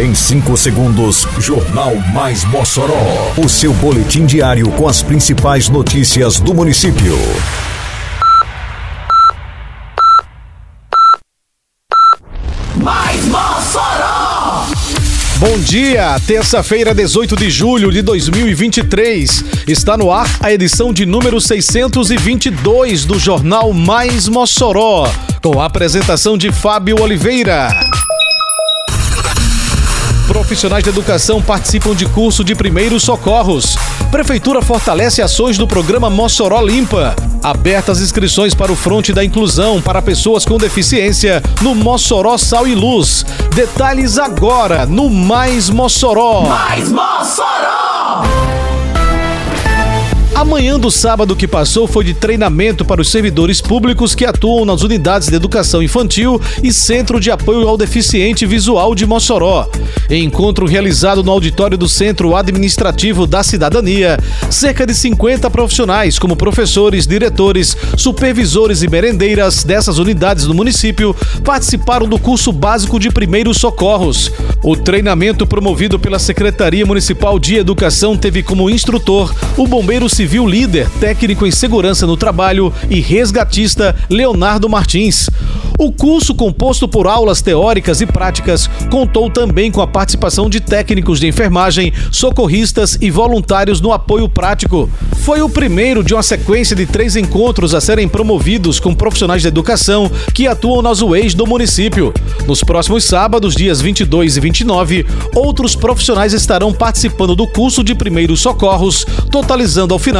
Em 5 segundos, Jornal Mais Mossoró. O seu boletim diário com as principais notícias do município. Mais Mossoró! Bom dia, terça-feira, 18 de julho de 2023. Está no ar a edição de número 622 do Jornal Mais Mossoró, com a apresentação de Fábio Oliveira. Profissionais de educação participam de curso de primeiros socorros. Prefeitura fortalece ações do programa Mossoró Limpa. Abertas inscrições para o Fronte da Inclusão para pessoas com deficiência no Mossoró Sal e Luz. Detalhes agora no Mais Mossoró. Mais Mossoró! A manhã do sábado que passou foi de treinamento para os servidores públicos que atuam nas unidades de educação infantil e Centro de Apoio ao Deficiente Visual de Mossoró. Em encontro realizado no auditório do Centro Administrativo da Cidadania, cerca de 50 profissionais, como professores, diretores, supervisores e merendeiras dessas unidades do município, participaram do curso básico de primeiros socorros. O treinamento promovido pela Secretaria Municipal de Educação teve como instrutor o bombeiro civil líder, técnico em segurança no trabalho e resgatista Leonardo Martins. O curso, composto por aulas teóricas e práticas, contou também com a participação de técnicos de enfermagem, socorristas e voluntários no apoio prático. Foi o primeiro de uma sequência de três encontros a serem promovidos com profissionais de educação que atuam nas UEIs do município. Nos próximos sábados, dias 22 e 29, outros profissionais estarão participando do curso de primeiros socorros, totalizando ao final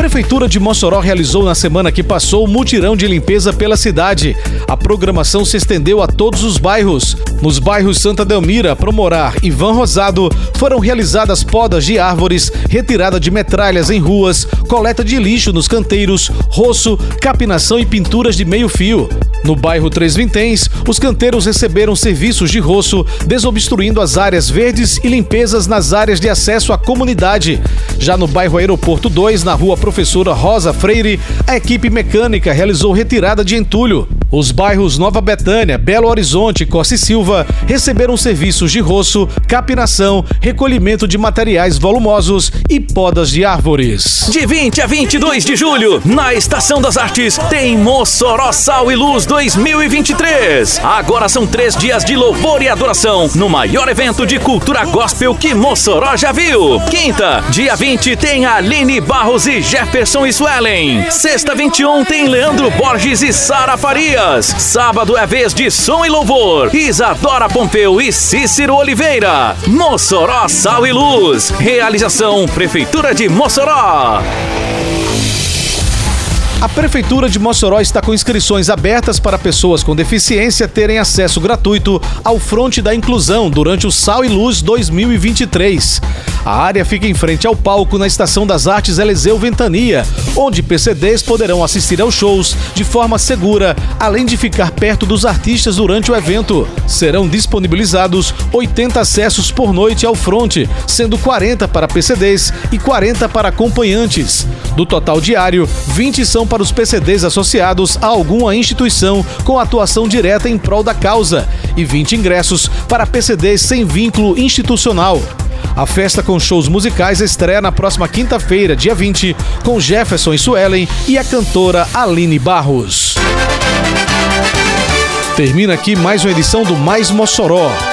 Prefeitura de Mossoró realizou na semana que passou o mutirão de limpeza pela cidade. A programação se estendeu a todos os bairros. Nos bairros Santa Delmira, Promorar e Van Rosado foram realizadas podas de árvores, retirada de metralhas em ruas, coleta de lixo nos canteiros, roço, capinação e pinturas de meio fio. No bairro Três Vinténs, os canteiros receberam serviços de roço, desobstruindo as áreas verdes e limpezas nas áreas de acesso à comunidade. Já no bairro Aeroporto 2, na rua Professora Rosa Freire, a equipe mecânica realizou retirada de entulho. Os bairros Nova Betânia, Belo Horizonte e Costa e Silva receberam serviços de roço, capinação, recolhimento de materiais volumosos e podas de árvores. De 20 a 22 de julho, na Estação das Artes, tem Mossoró Sal e Luz 2023. Agora são três dias de louvor e adoração no maior evento de cultura gospel que Mossoró já viu. Quinta, dia 20, tem Aline Barros e Jefferson Swellen. Sexta, 21, tem Leandro Borges e Sara Faria. Sábado é vez de som e louvor. Isadora Pompeu e Cícero Oliveira. Mossoró Sal e Luz. Realização Prefeitura de Mossoró. A Prefeitura de Mossoró está com inscrições abertas para pessoas com deficiência terem acesso gratuito ao Fronte da Inclusão durante o Sal e Luz 2023. A área fica em frente ao palco na Estação das Artes Eliseu Ventania, onde PCDs poderão assistir aos shows de forma segura, além de ficar perto dos artistas durante o evento. Serão disponibilizados 80 acessos por noite ao fronte, sendo 40 para PCDs e 40 para acompanhantes. Do total diário, 20 são para os PCDs associados a alguma instituição com atuação direta em prol da causa e 20 ingressos para PCDs sem vínculo institucional. A festa com shows musicais estreia na próxima quinta-feira, dia 20, com Jefferson e Suelen e a cantora Aline Barros. Termina aqui mais uma edição do Mais Mossoró,